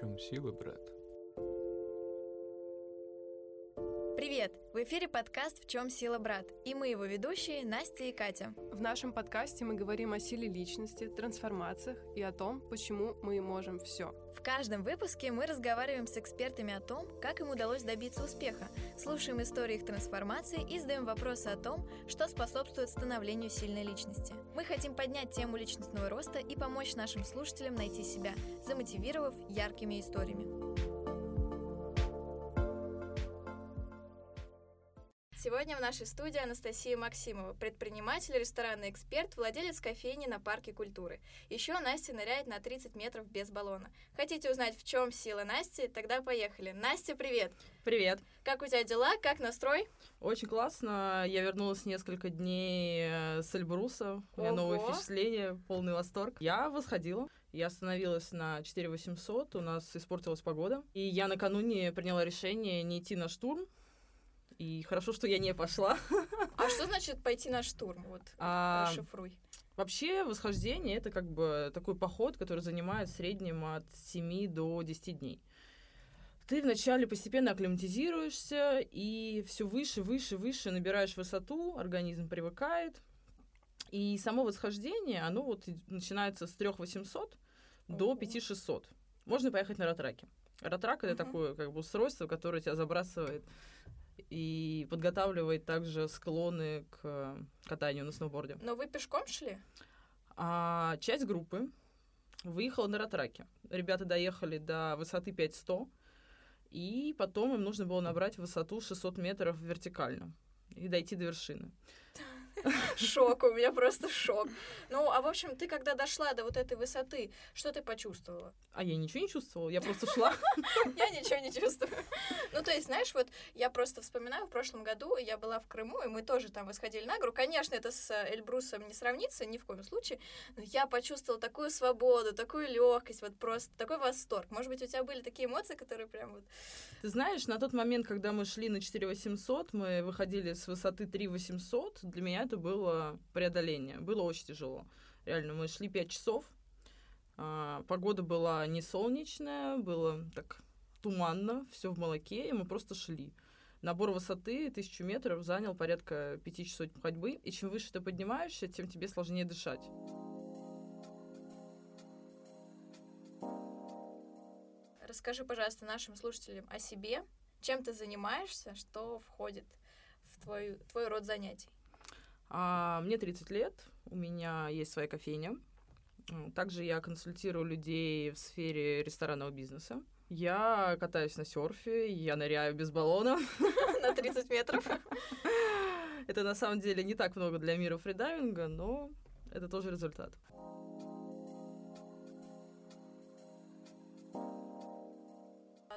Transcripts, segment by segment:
чем сила, брат? Привет! В эфире подкаст «В чем сила, брат?» и мы его ведущие Настя и Катя. В нашем подкасте мы говорим о силе личности, трансформациях и о том, почему мы можем все. В каждом выпуске мы разговариваем с экспертами о том, как им удалось добиться успеха, слушаем истории их трансформации и задаем вопросы о том, что способствует становлению сильной личности. Мы хотим поднять тему личностного роста и помочь нашим слушателям найти себя, замотивировав яркими историями. Сегодня в нашей студии Анастасия Максимова, предприниматель, ресторанный эксперт, владелец кофейни на Парке культуры. Еще Настя ныряет на 30 метров без баллона. Хотите узнать, в чем сила Насти? Тогда поехали. Настя, привет! Привет! Как у тебя дела? Как настрой? Очень классно. Я вернулась несколько дней э, с Эльбруса. У меня Ого. новые впечатления, полный восторг. Я восходила. Я остановилась на 4800, у нас испортилась погода. И я накануне приняла решение не идти на штурм. И хорошо, что я не пошла. А что значит пойти на штурм? Вот, А, расшифруй. Вообще, восхождение — это как бы такой поход, который занимает в среднем от 7 до 10 дней. Ты вначале постепенно акклиматизируешься, и все выше, выше, выше набираешь высоту, организм привыкает. И само восхождение, оно вот начинается с 3800 до Ого. 5600. Можно поехать на ратраке. Ратрак — это Мгм. такое как бы устройство, которое тебя забрасывает и подготавливает также склоны к катанию на сноуборде. Но вы пешком шли? А часть группы выехала на ратраке. Ребята доехали до высоты 5100, и потом им нужно было набрать высоту 600 метров вертикально и дойти до вершины. Шок, у меня просто шок. Ну, а в общем, ты когда дошла до вот этой высоты, что ты почувствовала? А я ничего не чувствовала, я просто шла. Я ничего не чувствую. Ну, то есть, знаешь, вот я просто вспоминаю, в прошлом году я была в Крыму, и мы тоже там восходили на гору. Конечно, это с э, Эльбрусом не сравнится ни в коем случае, но я почувствовала такую свободу, такую легкость, вот просто такой восторг. Может быть, у тебя были такие эмоции, которые прям вот... Ты знаешь, на тот момент, когда мы шли на 4800, мы выходили с высоты 3800, для меня это было преодоление. Было очень тяжело. Реально, мы шли 5 часов, а, погода была не солнечная, было так туманно, все в молоке, и мы просто шли. Набор высоты 1000 метров занял порядка 5 часов ходьбы, и чем выше ты поднимаешься, тем тебе сложнее дышать. Расскажи, пожалуйста, нашим слушателям о себе, чем ты занимаешься, что входит в твой, твой род занятий. А, мне 30 лет, у меня есть своя кофейня. Также я консультирую людей в сфере ресторанного бизнеса. Я катаюсь на серфе, я ныряю без баллона. На 30 метров. Это на самом деле не так много для мира фридайвинга, но это тоже результат.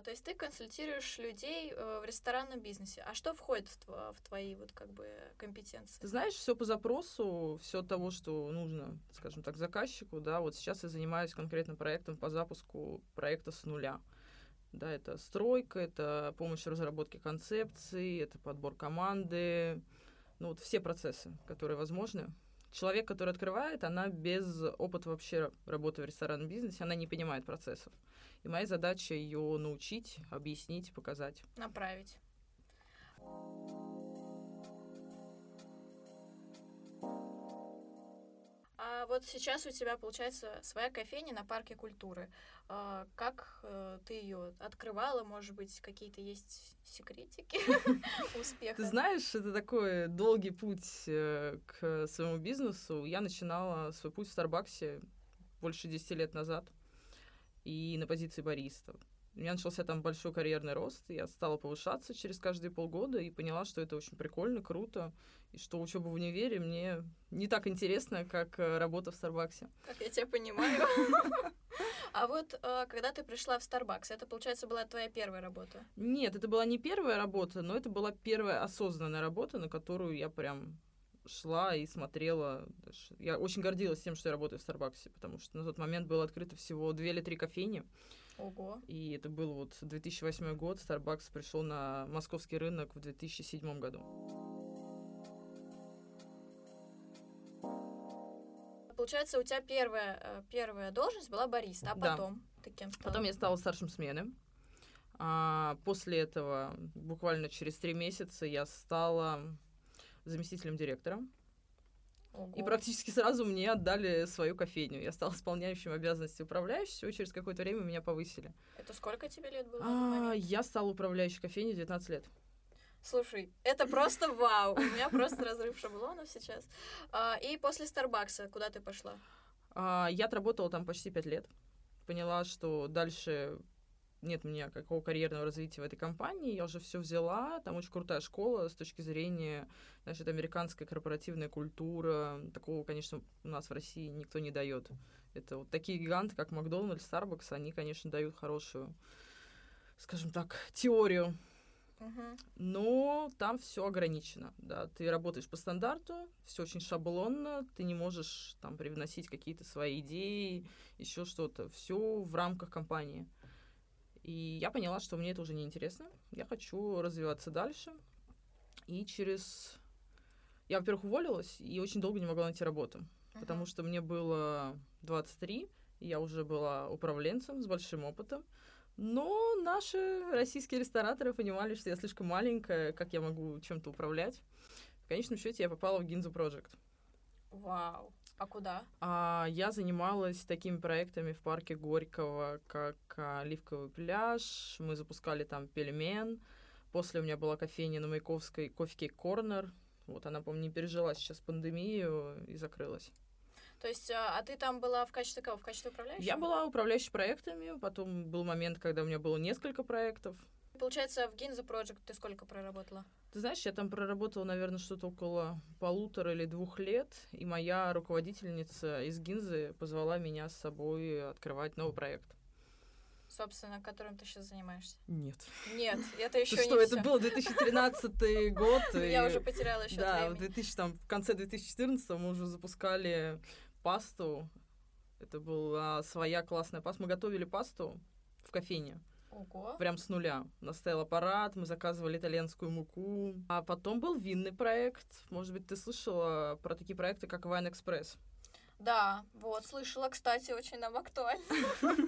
То есть ты консультируешь людей э, в ресторанном бизнесе. А что входит в, в твои вот как бы компетенции? Ты знаешь, все по запросу, все того, что нужно, скажем так, заказчику, да, вот сейчас я занимаюсь конкретно проектом по запуску проекта с нуля. Да, это стройка, это помощь в разработке концепции, это подбор команды, ну вот все процессы, которые возможны. Человек, который открывает, она без опыта вообще работы в ресторанном бизнесе, она не понимает процессов. И моя задача ее научить, объяснить, показать. Направить. А вот сейчас у тебя получается своя кофейня на парке культуры. А, Как э, ты ее открывала? Может быть, какие-то есть секретики успеха? Ты знаешь, это такой долгий путь э, к своему бизнесу. Я начинала свой путь в Старбаксе больше 10 лет назад и на позиции бариста. У меня начался там большой карьерный рост, я стала повышаться через каждые полгода и поняла, что это очень прикольно, круто, и что учеба в универе мне не так интересна, как э, работа в Старбаксе. Как я тебя понимаю. А вот э, когда ты пришла в Starbucks, это, получается, была твоя первая работа? Нет, это была не первая работа, но это была первая осознанная работа, на которую я прям шла и смотрела. Я очень гордилась тем, что я работаю в Старбаксе, потому что на тот момент было открыто всего две или три кофейни, Ого. и это был вот 2008 год, Starbucks пришел на московский рынок в 2007 году. Получается, у тебя первая, э, первая должность была бариста, а Да. потом? Ты кем стала? Потом я стала старшим смены. А после этого, буквально через три месяца, я стала заместителем директора. Ого. И практически сразу мне отдали свою кофейню. Я стала исполняющим обязанности управляющего, и через какое-то время меня повысили. Это сколько тебе лет было? А, я стала управляющей кофейней в 19 лет. Слушай, это просто вау. У меня просто разрыв шаблонов сейчас. А, и после Старбакса куда ты пошла? А, я отработала там почти пять лет. Поняла, что дальше нет у меня какого карьерного развития в этой компании. Я уже все взяла. Там очень крутая школа с точки зрения, это американская корпоративная культура. Такого, конечно, у нас в России никто не дает. Это вот такие гиганты, как Макдональдс, Starbucks, они, конечно, дают хорошую, скажем так, теорию но там все ограничено, да. Ты работаешь по стандарту, все очень шаблонно, ты не можешь там привносить какие-то свои идеи, еще что-то. Все в рамках компании. И я поняла, что мне это уже не интересно. Я хочу развиваться дальше. И через... Я, во-первых, уволилась и очень долго не могла найти работу, потому Мгм. что мне было 23, и я уже была управленцем с большим опытом. Но наши российские рестораторы понимали, что я слишком маленькая, как я могу чем-то управлять. В конечном счете я попала в Гинзу Project. Вау. А куда? А я занималась такими проектами в парке Горького, как а, Оливковый пляж. Мы запускали там пельмен. После у меня была кофейня на Маяковской, кофе-кейк Корнер. Вот она, по-моему, не пережила сейчас пандемию и закрылась. То есть, а, а ты там была в качестве кого? В качестве управляющего? Я была управляющей проектами, потом был момент, когда у меня было несколько проектов. Получается, в Гинза Project ты сколько проработала? Ты знаешь, я там проработала, наверное, что-то около полутора или двух лет, и моя руководительница из Гинзы позвала меня с собой открывать новый проект. Собственно, которым ты сейчас занимаешься? Нет. Нет, это еще не что, это был 2013 год. Я и- уже потеряла счет Да, в времени. 2000, там, в конце 2014 мы уже запускали пасту. Это была своя классная паста. Мы готовили пасту в кофейне. Ого. Прям с нуля. У нас стоял аппарат, мы заказывали итальянскую муку. А потом был винный проект. Может быть, ты слышала про такие проекты, как Wine Express? Да, вот, слышала, кстати, очень нам актуально.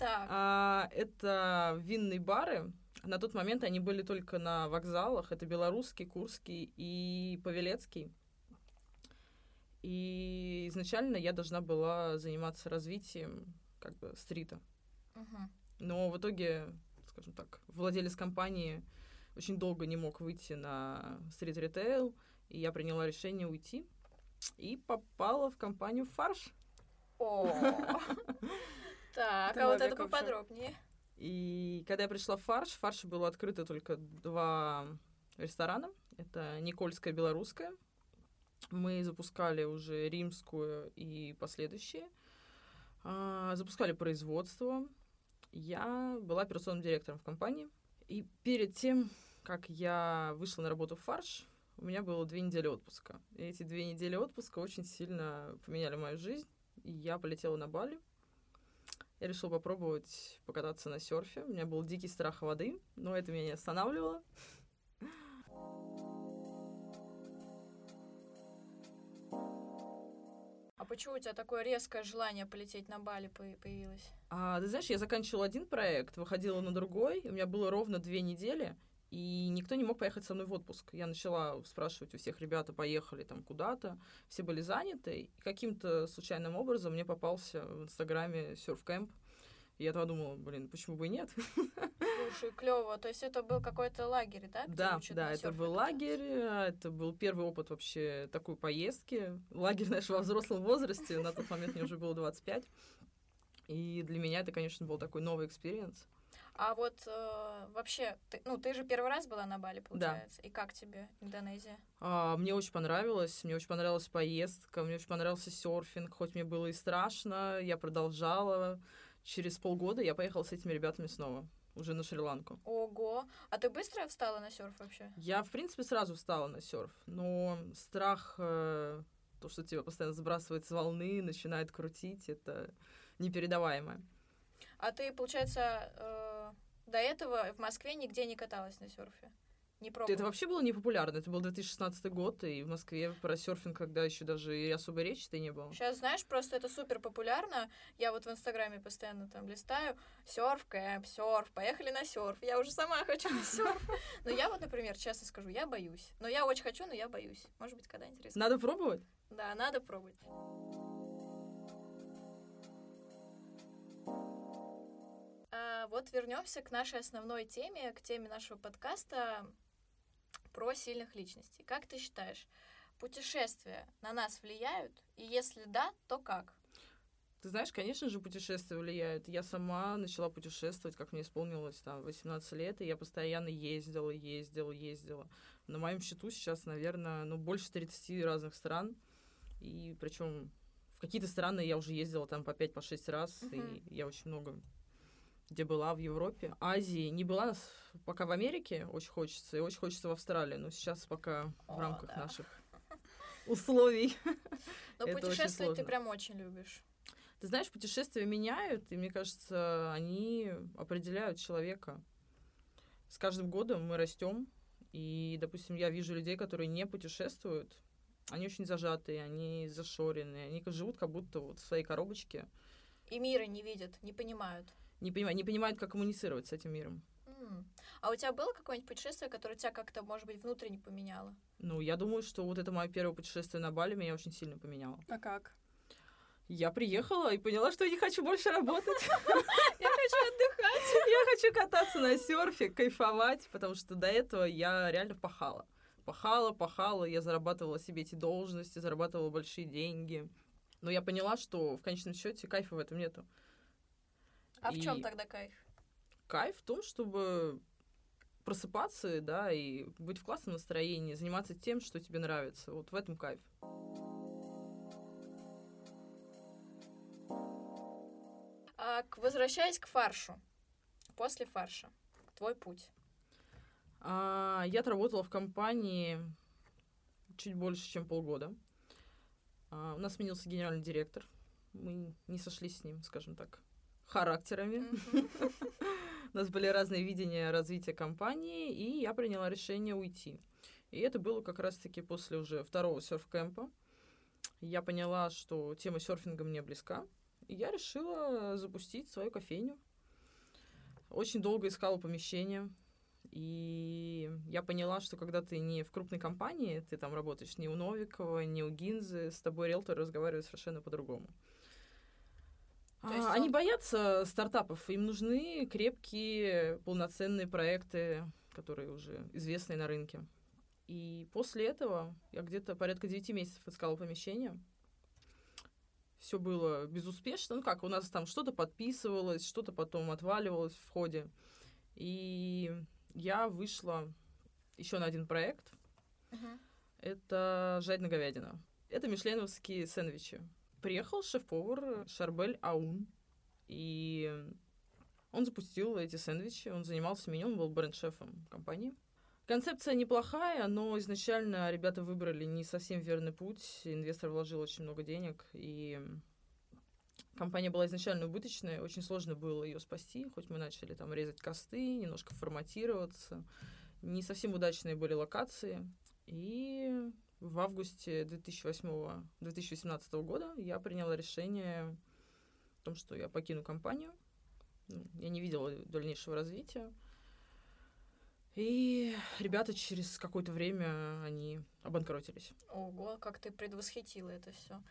Так, А, это винные бары. На тот момент они были только на вокзалах. Это белорусский, курский и павелецкий. И изначально я должна была заниматься развитием как бы стрита. Но в итоге, скажем так, владелец компании очень долго не мог выйти на стрит-ритейл, и я приняла решение уйти и попала в компанию «Фарш». О. Так, а вот это поподробнее. И когда я пришла в «Фарш», в «Фарше» было открыто только два ресторана. Это Никольская, Белорусская. Мы запускали уже римскую и последующие. А, Запускали производство. Я была операционным директором в компании. И перед тем, как я вышла на работу в «Фарш», у меня было две недели отпуска. И эти две недели отпуска очень сильно поменяли мою жизнь. И я полетела на Бали. Я решила попробовать покататься на серфе. У меня был дикий страх воды, но это меня не останавливало. Почему у тебя такое резкое желание полететь на Бали по- появилось? А, ты знаешь, я заканчивала один проект, выходила на другой, у меня было ровно две недели, и никто не мог поехать со мной в отпуск. Я начала спрашивать у всех, ребята поехали там куда-то, все были заняты, и каким-то случайным образом мне попался в Инстаграме серф-кэмп. И я тогда думала, блин, почему бы и нет? Слушай, клево. То есть это был какой-то лагерь, да? Да, да, это был лагерь, а, это был первый опыт вообще такой поездки. Лагерь, знаешь, во взрослом возрасте, на тот момент мне уже было 25. И для меня это, конечно, был такой новый experience. А вот э, вообще, ты, ну, ты же первый раз была на Бали, получается. И как тебе Индонезия? А, Мне очень понравилось, мне очень понравилась поездка, мне очень понравился серфинг, хоть мне было и страшно, я продолжала. Через полгода я поехала с этими ребятами снова, уже на Шри-Ланку. Ого. А ты быстро встала на серф вообще? Я, в принципе, сразу встала на серф, но страх, э, то, что тебя постоянно сбрасывает с волны, начинает крутить, это непередаваемое. А ты, получается, э, до этого в Москве нигде не каталась на серфе? Не пробовала. Это вообще было не популярно. Это был 2016 год, и в Москве про серфинг, когда еще даже и особой речи-то не было. Сейчас, знаешь, просто это супер популярно. Я вот в Инстаграме постоянно там листаю. Серф, кэмп, серф, поехали на серф. Я уже сама хочу на серф. Но я вот, например, честно скажу, я боюсь. Но я очень хочу, но я боюсь. Может быть, когда интересно. Надо пробовать? Да, надо пробовать. А, вот вернемся к нашей основной теме, к теме нашего подкаста про сильных личностей. Как ты считаешь, путешествия на нас влияют? И если да, то как? Ты знаешь, конечно же, путешествия влияют. Я сама начала путешествовать, как мне исполнилось там 18 лет, и я постоянно ездила, ездила, ездила. На моем счету сейчас, наверное, ну, больше 30 разных стран. И причем в какие-то страны я уже ездила там по 5-6 по раз, Мгм. и я очень много где была в Европе. Азии не была пока в Америке, очень хочется, и очень хочется в Австралии, но сейчас пока О, в рамках да. наших условий. Но очень путешествовать ты прям очень любишь. Ты знаешь, путешествия меняют, и мне кажется, они определяют человека. С каждым годом мы растем, и, допустим, я вижу людей, которые не путешествуют, они очень зажатые, они зашоренные, они живут как будто вот в своей коробочке, И мира не видят, не понимают. Не, понимают, не понимают, как коммуницировать с этим миром. М. А у тебя было какое-нибудь путешествие, которое тебя как-то, может быть, внутренне поменяло? Ну, я думаю, что вот это мое первое путешествие на Бали меня очень сильно поменяло. А как? Я приехала и поняла, что я не хочу больше работать. Я хочу отдыхать. Я хочу кататься на серфе, кайфовать, потому что до этого я реально пахала. Пахала, пахала, я зарабатывала себе эти должности, зарабатывала большие деньги. Но я поняла, что в конечном счете кайфа в этом нету. А в чем И тогда кайф? Кайф в том, чтобы просыпаться, да, и быть в классном настроении, заниматься тем, что тебе нравится. Вот в этом кайф. А, возвращаясь к фаршу. После фарша. Твой путь. А, я отработала в компании чуть больше, чем полгода. А, у нас сменился генеральный директор. Мы не сошлись с ним, скажем так, характерами. У нас были разные видения развития компании, и я приняла решение уйти. И это было как раз-таки после уже второго серф-кэмпа. Я поняла, что тема серфинга мне близка, и я решила запустить свою кофейню. Очень долго искала помещение, и я поняла, что когда ты не в крупной компании, ты там работаешь не у Новикова, не у Гинзы, с тобой риэлтор разговаривает совершенно по-другому. То есть А, Они он- боятся стартапов, им нужны крепкие, полноценные проекты, которые уже известны на рынке. И после этого я где-то порядка 9 месяцев искала помещение. Все было безуспешно. Ну как, у нас там что-то подписывалось, что-то потом отваливалось в ходе. И я вышла еще на один проект. Мгм. Это «Жадина говядина». Это мишленовские сэндвичи. Приехал шеф-повар Шарбель Аун, и он запустил эти сэндвичи, он занимался меню, он был бренд-шефом компании. Концепция неплохая, но изначально ребята выбрали не совсем верный путь. Инвестор вложил очень много денег, и компания была изначально убыточная, очень сложно было ее спасти, хоть мы начали там резать косты, немножко форматироваться. Не совсем удачные были локации. И в августе 2008-2017 года я приняла решение о том, что я покину компанию. Ну, Я не видела дальнейшего развития. И ребята через какое-то время они обанкротились. Ого, как ты предвосхитила это все.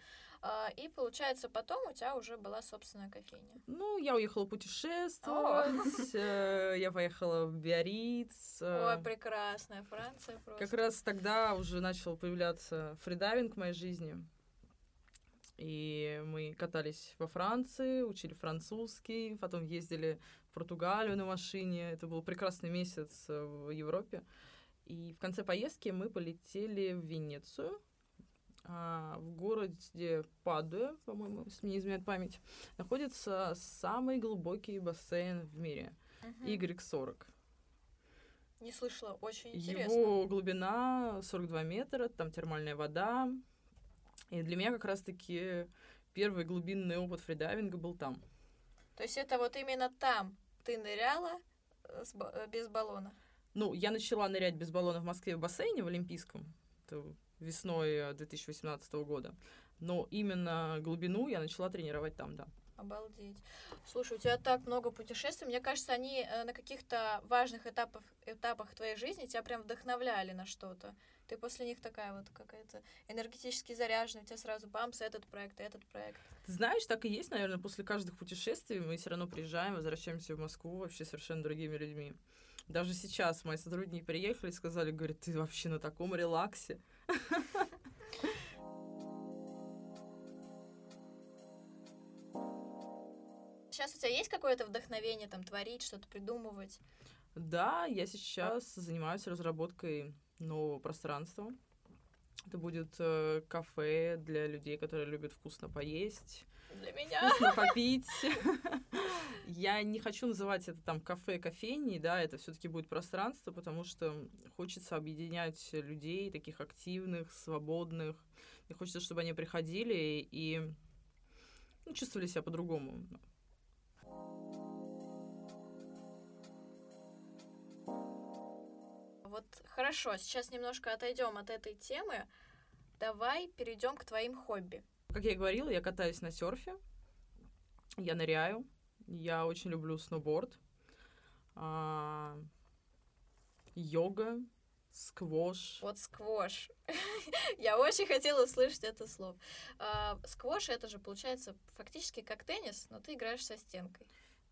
И получается, потом у тебя уже была собственная кофейня. Ну, я уехала путешествовать, э, я поехала в Биарриц. э, Ой, прекрасная Франция просто. Как раз тогда уже начал появляться фридайвинг в моей жизни. И мы катались во Франции, учили французский, потом ездили в Португалию на машине. Это был прекрасный месяц э, в Европе. И в конце поездки мы полетели в Венецию. А, в городе Падуя, по-моему, если не изменяет память, находится самый глубокий бассейн в мире. Мгм. Y40. Не слышала, очень интересно. Его глубина 42 метра, там термальная вода. И для меня как раз-таки первый глубинный опыт фридайвинга был там. То есть это вот именно там ты ныряла э, э, без баллона? Ну, я начала нырять без баллона в Москве в бассейне в Олимпийском. Это весной 2018 года. Но именно глубину я начала тренировать там, да. Обалдеть. Слушай, у тебя так много путешествий. Мне кажется, они э, на каких-то важных этапах, этапах твоей жизни тебя прям вдохновляли на что-то. Ты после них такая вот какая-то энергетически заряженная, у тебя сразу бамс, этот проект, этот проект. Ты знаешь, так и есть, наверное, после каждых путешествий мы все равно приезжаем, возвращаемся в Москву вообще совершенно другими людьми. Даже сейчас мои сотрудники приехали и сказали, говорят, ты вообще на таком релаксе. Сейчас у тебя есть какое-то вдохновение там творить, что-то придумывать? Да, я сейчас занимаюсь разработкой нового пространства. Это будет э, кафе для людей, которые любят вкусно поесть. Для меня. Вкусно попить. Я не хочу называть это там кафе, кофейней, да, это все-таки будет пространство, потому что хочется объединять людей, таких активных, свободных. И хочется, чтобы они приходили и ну, чувствовали себя по-другому. Вот хорошо, сейчас немножко отойдем от этой темы. Давай перейдем к твоим хобби. Как я и говорила, я катаюсь на серфе, я ныряю, я очень люблю сноуборд, а, йога, сквош. Вот сквош. Я очень хотела услышать это слово. А, сквош это же получается фактически как теннис, но ты играешь со стенкой.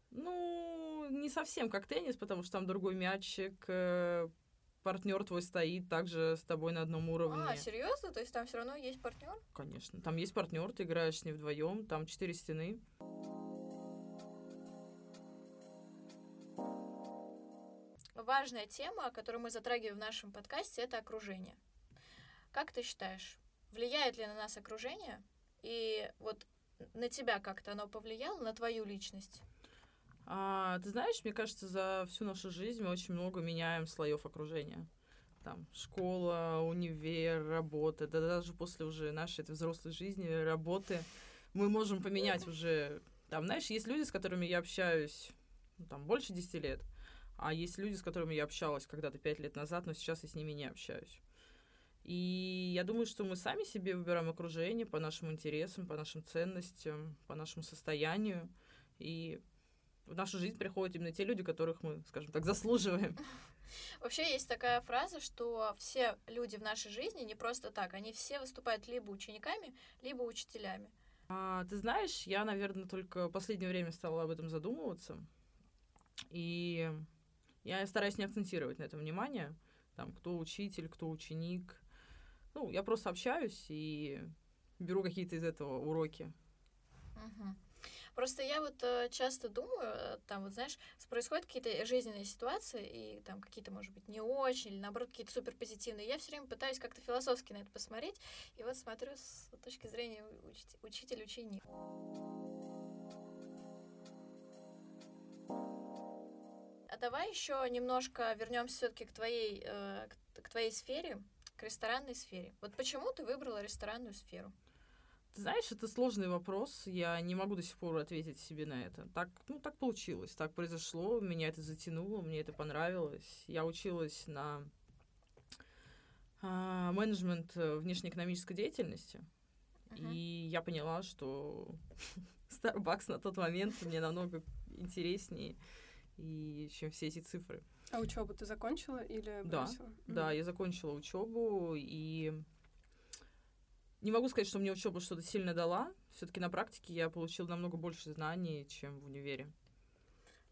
Ну, не совсем как теннис, потому что там другой мячик, э, партнер твой стоит также с тобой на одном уровне. А, серьезно? То есть там все равно есть партнер? Конечно. Там есть партнер, ты играешь с ним вдвоем, там четыре стены. Важная тема, которую мы затрагиваем в нашем подкасте, это окружение. Как ты считаешь, влияет ли на нас окружение? И вот на тебя как-то оно повлияло, на твою личность? А, ты знаешь, мне кажется, за всю нашу жизнь мы очень много меняем слоев окружения. Там школа, универ, работа, да даже после уже нашей этой взрослой жизни, работы, мы можем поменять уже. Там, знаешь, есть люди, с которыми я общаюсь ну, там больше 10 лет, а есть люди, с которыми я общалась когда-то 5 лет назад, но сейчас я с ними не общаюсь. И я думаю, что мы сами себе выбираем окружение по нашим интересам, по нашим ценностям, по нашему состоянию. И в нашу жизнь приходят именно те люди, которых мы, скажем так, заслуживаем. Вообще есть такая фраза, что все люди в нашей жизни не просто так, они все выступают либо учениками, либо учителями. А, ты знаешь, я, наверное, только в последнее время стала об этом задумываться. И я стараюсь не акцентировать на этом внимание. Там, кто учитель, кто ученик. Ну, я просто общаюсь и беру какие-то из этого уроки. Угу. Просто я вот э, часто думаю, э, там вот знаешь, происходят какие-то жизненные ситуации, и там какие-то, может быть, не очень, или наоборот, какие-то супер позитивные. Я все время пытаюсь как-то философски на это посмотреть, и вот смотрю с точки зрения уч- учитель-ученик. А давай еще немножко вернемся все-таки к твоей, э, к твоей сфере, к ресторанной сфере. Вот почему ты выбрала ресторанную сферу? Ты знаешь, это сложный вопрос. Я не могу до сих пор ответить себе на это. Так, ну, так получилось, так произошло. Меня это затянуло, мне это понравилось. Я училась на а, менеджмент э, внешнеэкономической деятельности. Uh-huh. И я поняла, что Starbucks на тот момент мне намного интереснее, и, чем все эти цифры. А учебу ты закончила или бросила? Да, mm-hmm. да, я закончила учебу и не могу сказать, что мне учеба что-то сильно дала. Все-таки на практике я получила намного больше знаний, чем в универе.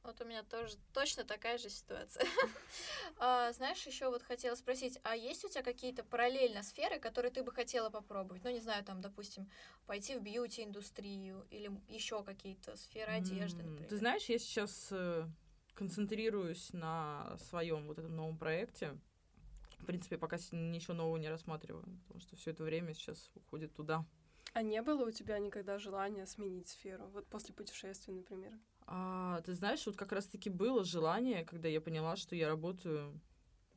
Вот у меня тоже точно такая же ситуация. а, знаешь, еще вот хотела спросить, а есть у тебя какие-то параллельно сферы, которые ты бы хотела попробовать? Ну, не знаю, там, допустим, пойти в бьюти-индустрию или еще какие-то сферы одежды, например. Ты знаешь, я сейчас э, концентрируюсь на своем вот этом новом проекте в принципе, пока ничего нового не рассматриваю, потому что все это время сейчас уходит туда. А не было у тебя никогда желания сменить сферу? Вот после путешествия, например. А, ты знаешь, вот как раз-таки было желание, когда я поняла, что я работаю,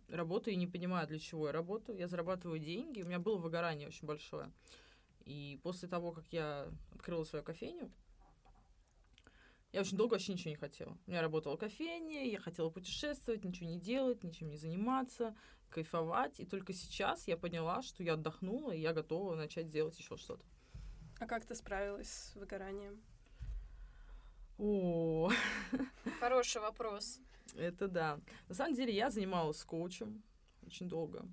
работаю и не понимаю, для чего я работаю. Я зарабатываю деньги, у меня было выгорание очень большое. И после того, как я открыла свою кофейню, Я очень долго вообще ничего не хотела. У меня работала кофейня, я хотела путешествовать, ничего не делать, ничем не заниматься, кайфовать. И только сейчас я поняла, что я отдохнула, и я готова начать делать еще что-то. А как ты справилась с выгоранием? О, Хороший вопрос. это да. На самом деле я занималась коучем очень долго.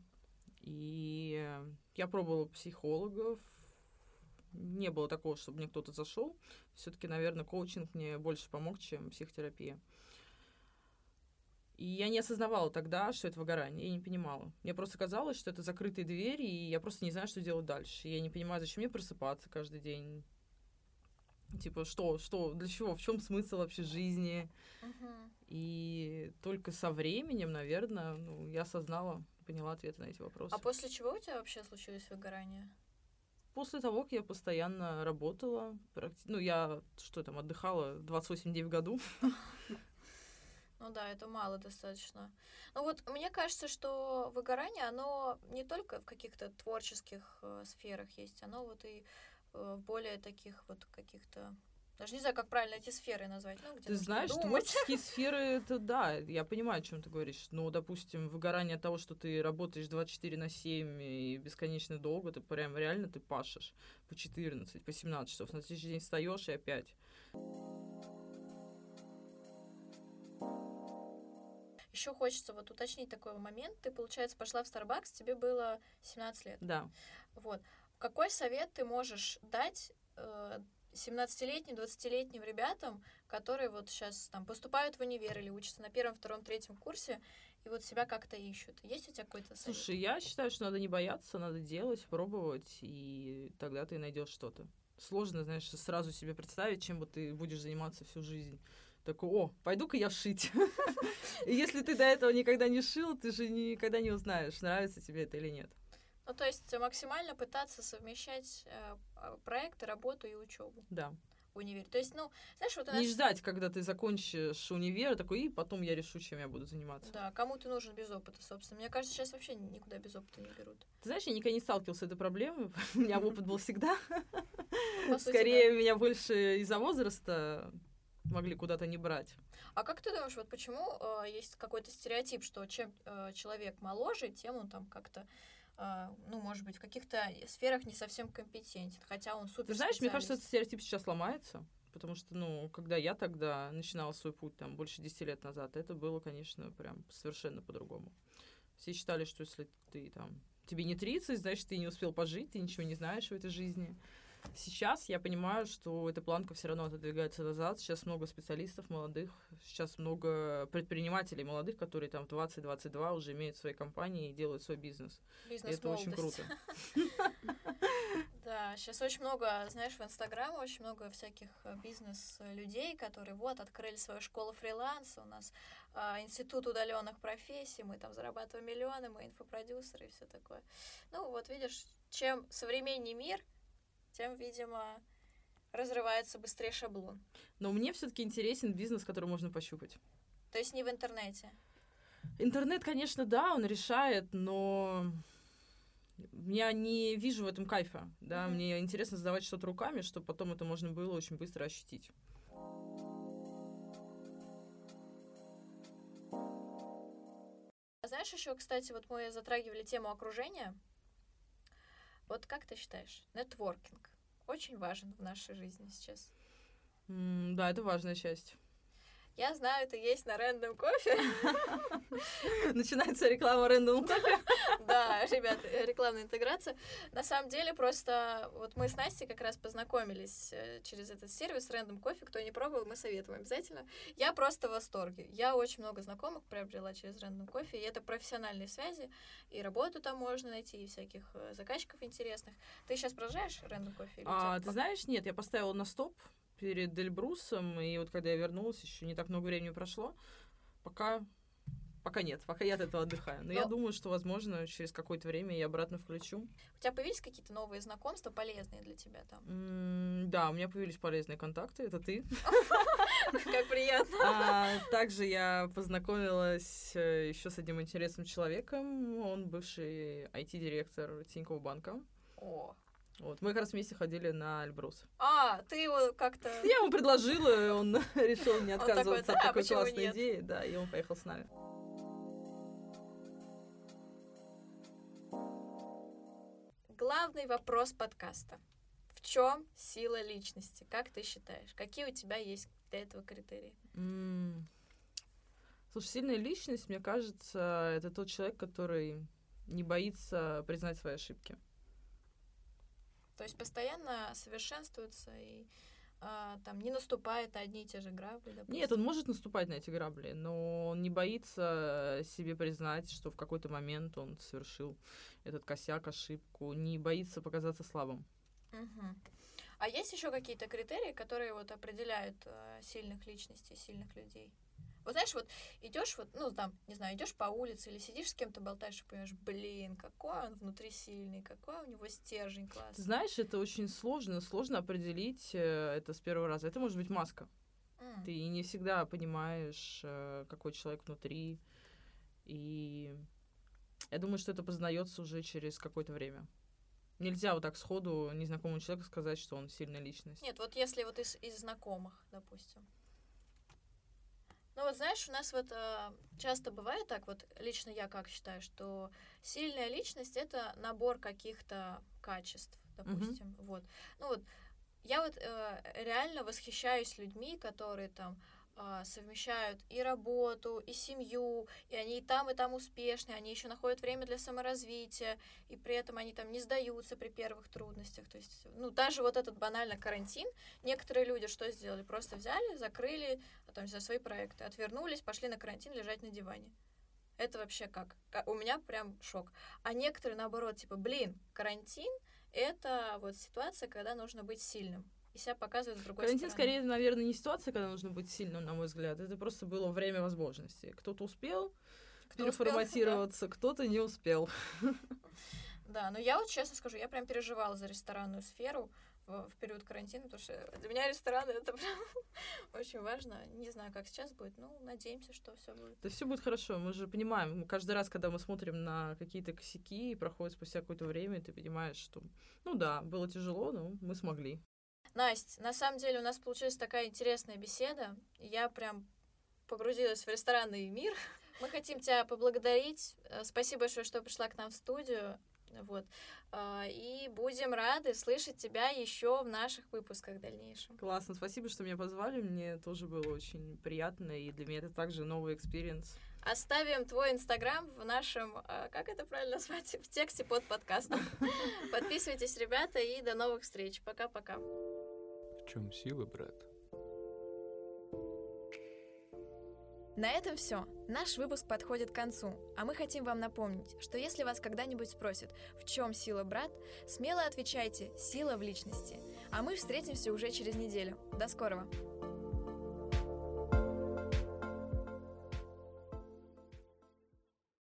И я пробовала психологов. Не было такого, чтобы мне кто-то зашел. Все-таки, наверное, коучинг мне больше помог, чем психотерапия. И я не осознавала тогда, что это выгорание. Я не понимала. Мне просто казалось, что это закрытые двери, и я просто не знаю, что делать дальше. Я не понимаю, зачем мне просыпаться каждый день. Типа, что, что, для чего, в чем смысл вообще жизни? Мгм. И только со временем, наверное, ну, я осознала, поняла ответы на эти вопросы. А после чего у тебя вообще случилось выгорание? После того, как я постоянно работала, практи- ну, я, что там, отдыхала 28 дней в году. Ну да, это мало достаточно. Ну вот мне кажется, что выгорание, оно не только в каких-то творческих э, сферах есть, оно вот и э, в более таких вот каких-то... Даже не знаю, как правильно эти сферы назвать. Ну, где Ты знаешь, думать. творческие сферы, это да, я понимаю, о чем ты говоришь. Но, допустим, выгорание от того, что ты работаешь 24 на 7 и бесконечно долго, ты прям реально ты пашешь по 14, по 17 часов. На следующий день встаешь и опять. Еще хочется вот уточнить такой момент. Ты, получается, пошла в Starbucks, тебе было 17 лет. Да. Вот. Какой совет ты можешь дать э, 17-летним, 20-летним ребятам, которые вот сейчас там поступают в универ или учатся на первом, втором, третьем курсе и вот себя как-то ищут? Есть у тебя какой-то совет? Слушай, я считаю, что надо не бояться, надо делать, пробовать, и тогда ты найдешь что-то. Сложно, знаешь, сразу себе представить, чем вот ты будешь заниматься всю жизнь. Такой, о, пойду-ка я шить. Если ты до этого никогда не шил, ты же никогда не узнаешь, нравится тебе это или нет. Ну, то есть максимально пытаться совмещать э, проекты, работу и учебу Да. в универе. То есть, ну, знаешь, вот у Не нас... ждать, когда ты закончишь универ, такой, и потом я решу, чем я буду заниматься. Да, кому ты нужен без опыта, собственно. Мне кажется, сейчас вообще никуда без опыта не берут. Ты знаешь, я никогда не сталкивался с этой проблемой. У меня опыт был всегда. Сути, Скорее, меня больше из-за возраста могли куда-то не брать. А как ты думаешь, вот почему э, есть какой-то стереотип, что чем э, человек моложе, тем он там как-то, ну, может быть, в каких-то сферах не совсем компетентен, хотя он супер Ты знаешь, мне кажется, этот стереотип сейчас ломается, потому что, ну, когда я тогда начинала свой путь, там, больше 10 лет назад, это было, конечно, прям совершенно по-другому. Все считали, что если ты там, тебе не 30, значит, ты не успел пожить, ты ничего не знаешь в этой жизни. Сейчас я понимаю, что эта планка все равно отодвигается назад. Сейчас много специалистов молодых, сейчас много предпринимателей молодых, которые там в 20-22 уже имеют свои компании и делают свой бизнес. И бизнес это очень круто. Да, сейчас очень много, знаешь, в Инстаграме очень много всяких э, бизнес-людей, которые вот открыли свою школу фриланса, у нас а, институт удаленных профессий, мы там зарабатываем миллионы, мы инфопродюсеры и все такое. Ну вот видишь, чем современнее мир, тем, видимо, разрывается быстрее шаблон. Но мне все-таки интересен бизнес, который можно пощупать. То есть не в интернете. Интернет, конечно, да, он решает, но я не вижу в этом кайфа. Да, Мгм. мне интересно создавать что-то руками, чтобы потом это можно было очень быстро ощутить. А знаешь, еще, кстати, вот мы затрагивали тему окружения. Вот как ты считаешь, нетворкинг очень важен в нашей жизни сейчас? М, Да, это важная часть. Я знаю, это есть на Random Кофе. Начинается реклама Рэндом Да, ребят, рекламная интеграция. На самом деле, просто вот мы с Настей как раз познакомились э, через этот сервис Random Кофе. Кто не пробовал, мы советуем обязательно. Я просто в восторге. Я очень много знакомых приобрела через Random Кофе, и это профессиональные связи, и работу там можно найти, и всяких э, заказчиков интересных. Ты сейчас продолжаешь Random Кофе? А, ты знаешь, нет, я поставила на стоп перед Эльбрусом, и вот когда я вернулась, еще не так много времени прошло, пока Пока нет, пока я от этого отдыхаю. Но я Но- думаю, что, возможно, через какое-то время я обратно включу. У тебя появились какие-то новые знакомства, полезные для тебя там? М, Да, у меня появились полезные контакты, это ты. Как приятно. А также я познакомилась еще с одним интересным человеком. Он бывший IT-директор Тинькофф банка. О, Вот. Мы как раз вместе ходили на Эльбрус. А, ты его как-то... Я ему предложила, он решил не Он такой, отказываться «Да, от такой классной нет?» идеи, да, и он поехал с нами. Главный вопрос подкаста. В чем сила личности? Как ты считаешь? Какие у тебя есть для этого критерии? М. Слушай, сильная личность, мне кажется, это тот человек, который не боится признать свои ошибки. То есть постоянно совершенствуется и а, там не наступает на одни и те же грабли, допустим. Нет, он может наступать на эти грабли, но он не боится себе признать, что в какой-то момент он совершил этот косяк, ошибку, не боится показаться слабым. Мгм. А есть еще какие-то критерии, которые вот определяют э, сильных личностей, сильных людей? Вот знаешь, вот идешь вот, ну там, не знаю, идешь по улице или сидишь с кем-то болтаешь и понимаешь, блин, какой он внутри сильный, какой у него стержень классный. знаешь, это очень сложно, сложно определить э, это с первого раза. Это может быть маска. М. Ты не всегда понимаешь, э, какой человек внутри. И я думаю, что это познается уже через какое-то время. Нельзя вот так сходу незнакомому человеку сказать, что он сильная личность. Нет, вот если вот из, из знакомых, допустим. Ну вот знаешь, у нас вот э, часто бывает так, вот лично я как считаю, что сильная личность это набор каких-то качеств, допустим. Вот. Ну вот я вот э, реально восхищаюсь людьми, которые там совмещают и работу, и семью, и они и там, и там успешны, они еще находят время для саморазвития, и при этом они там не сдаются при первых трудностях. То есть, ну, даже вот этот банально карантин, некоторые люди что сделали? Просто взяли, закрыли а, там, за свои проекты, отвернулись, пошли на карантин лежать на диване. Это вообще как? Ка- У меня прям шок. А некоторые наоборот, типа, блин, карантин — это вот ситуация, когда нужно быть сильным. И себя показывать с другой Карантин, стороны. скорее, наверное, не ситуация, когда нужно быть сильным, на мой взгляд. Это просто было время возможностей. Кто-то успел Кто успел, переформатироваться, кто-то не успел. Да, но я вот честно скажу, я прям переживала за ресторанную сферу в, в период карантина, потому что для меня рестораны это прям очень важно. Не знаю, как сейчас будет, ну, надеемся, что все будет. Да все будет хорошо. Мы же понимаем, мы каждый раз, когда мы смотрим на какие-то косяки, и проходит спустя какое-то время, ты понимаешь, что, ну да, было тяжело, но мы смогли. Настя, на самом деле у нас получилась такая интересная беседа. Я прям погрузилась в ресторанный мир. Мы хотим тебя поблагодарить. Э, Спасибо большое, что пришла к нам в студию. Вот. А, И будем рады слышать тебя еще в наших выпусках дальнейшем. Классно, спасибо, что меня позвали. Мне тоже было очень приятно, и для меня это также новый experience. Оставим твой инстаграм в нашем, а, как это правильно назвать, в тексте под подкастом. Подписывайтесь, ребята, и до новых встреч. Пока-пока. В чем сила, брат? На этом все. Наш выпуск подходит к концу, а мы хотим вам напомнить, что если вас когда-нибудь спросят, в чем сила брат, смело отвечайте «сила в личности». А мы встретимся уже через неделю. До скорого!